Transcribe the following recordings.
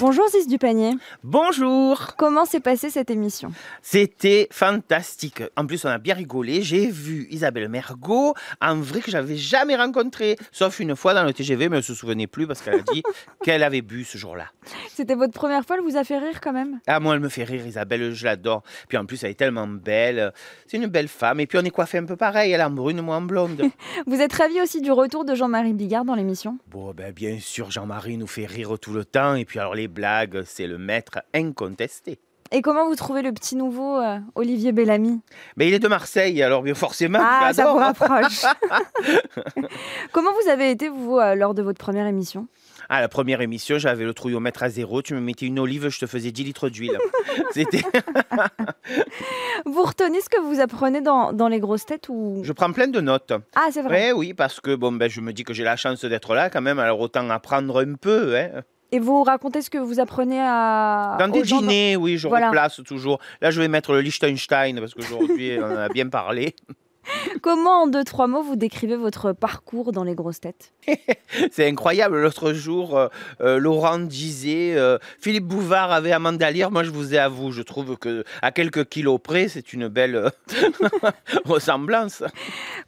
Bonjour Ziz du panier. Bonjour. Comment s'est passée cette émission? C'était fantastique. En plus, on a bien rigolé. J'ai vu Isabelle Mergot, en vrai que j'avais jamais rencontré, sauf une fois dans le TGV, mais elle se souvenait plus parce qu'elle a dit qu'elle avait bu ce jour-là. C'était votre première fois, elle vous a fait rire quand même? Ah, moi, elle me fait rire, Isabelle, je l'adore. Puis en plus, elle est tellement belle. C'est une belle femme. Et puis, on est coiffé un peu pareil. Elle est en brune, moi en blonde. Vous êtes ravi aussi du retour de Jean-Marie Bigard dans l'émission? Bon, ben, bien sûr, Jean-Marie nous fait rire tout le temps. Et puis, alors, les blagues, c'est le maître incontesté. Et comment vous trouvez le petit nouveau euh, Olivier Bellamy? Mais il est de Marseille, alors bien forcément, Ah, ça vous rapproche. comment vous avez été, vous, euh, lors de votre première émission? Ah, la première émission, j'avais le trouillomètre à zéro. Tu me mettais une olive, je te faisais 10 litres d'huile. C'était. Vous retenez ce que vous apprenez dans, dans les grosses têtes ou? Je prends plein de notes. Ah, c'est vrai. Ouais, oui, parce que bon, ben, je me dis que j'ai la chance d'être là quand même, alors autant apprendre un peu. Hein. Et vous racontez ce que vous apprenez à Dans des gens dîners, oui, je Voilà. replace toujours. Là, je vais mettre le Liechtenstein parce qu'aujourd'hui, on en a bien parlé. Comment, en deux, trois mots, vous décrivez votre parcours dans les grosses têtes C'est incroyable. L'autre jour, euh, euh, Laurent disait euh, Philippe Bouvard avait Amanda Lear. Moi, je vous ai à vous. Je trouve que à quelques kilos près, c'est une belle ressemblance.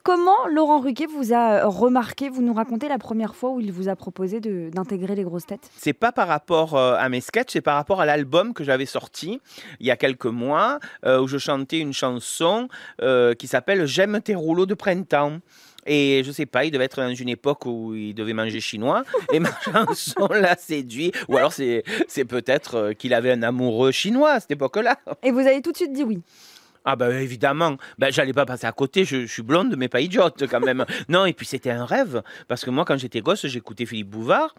Comment Laurent Ruquier vous a euh, remarqué Vous nous racontez la première fois où il vous a proposé d'intégrer les grosses têtes? C'est pas par rapport euh, à mes sketchs, c'est par rapport à l'album que j'avais sorti il y a quelques mois, euh, où je chantais une chanson euh, qui s'appelle J'aime tes rouleaux de printemps. Et je sais pas, il devait être dans une époque où il devait manger chinois, et ma chanson l'a séduit. Ou alors c'est peut-être qu'il avait un amoureux chinois à cette époque-là. Et vous avez tout de suite dit oui. Ah bah évidemment, ben, j'allais pas passer à côté, je, je suis blonde mais pas idiote quand même. non, et puis c'était un rêve, parce que moi quand j'étais gosse, j'écoutais Philippe Bouvard.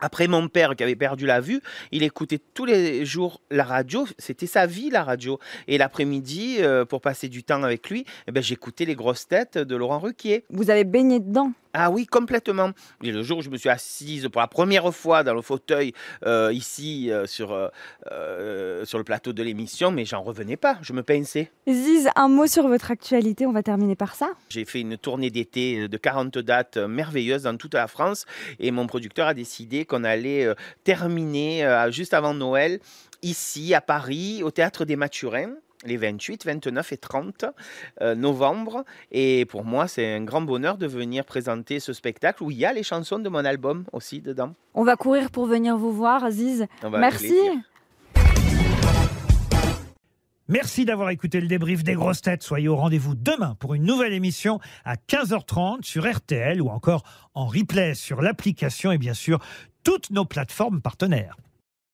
Après mon père qui avait perdu la vue, il écoutait tous les jours la radio, c'était sa vie la radio. Et l'après-midi, euh, pour passer du temps avec lui, eh ben, j'écoutais les grosses têtes de Laurent Ruquier. Vous avez baigné dedans? Ah oui, complètement. Et le jour où je me suis assise pour la première fois dans le fauteuil euh, ici euh, sur, euh, sur le plateau de l'émission, mais j'en revenais pas, je me pinçais. Ziz, un mot sur votre actualité, on va terminer par ça. J'ai fait une tournée d'été de 40 dates merveilleuses dans toute la France et mon producteur a décidé qu'on allait terminer juste avant Noël ici à Paris au théâtre des Mathurins les 28, 29 et 30 euh, novembre. Et pour moi, c'est un grand bonheur de venir présenter ce spectacle où il y a les chansons de mon album aussi dedans. On va courir pour venir vous voir, Ziz. On va avec Merci. Merci d'avoir écouté le débrief des grosses têtes. Soyez au rendez-vous demain pour une nouvelle émission à 15h30 sur RTL ou encore en replay sur l'application et bien sûr toutes nos plateformes partenaires.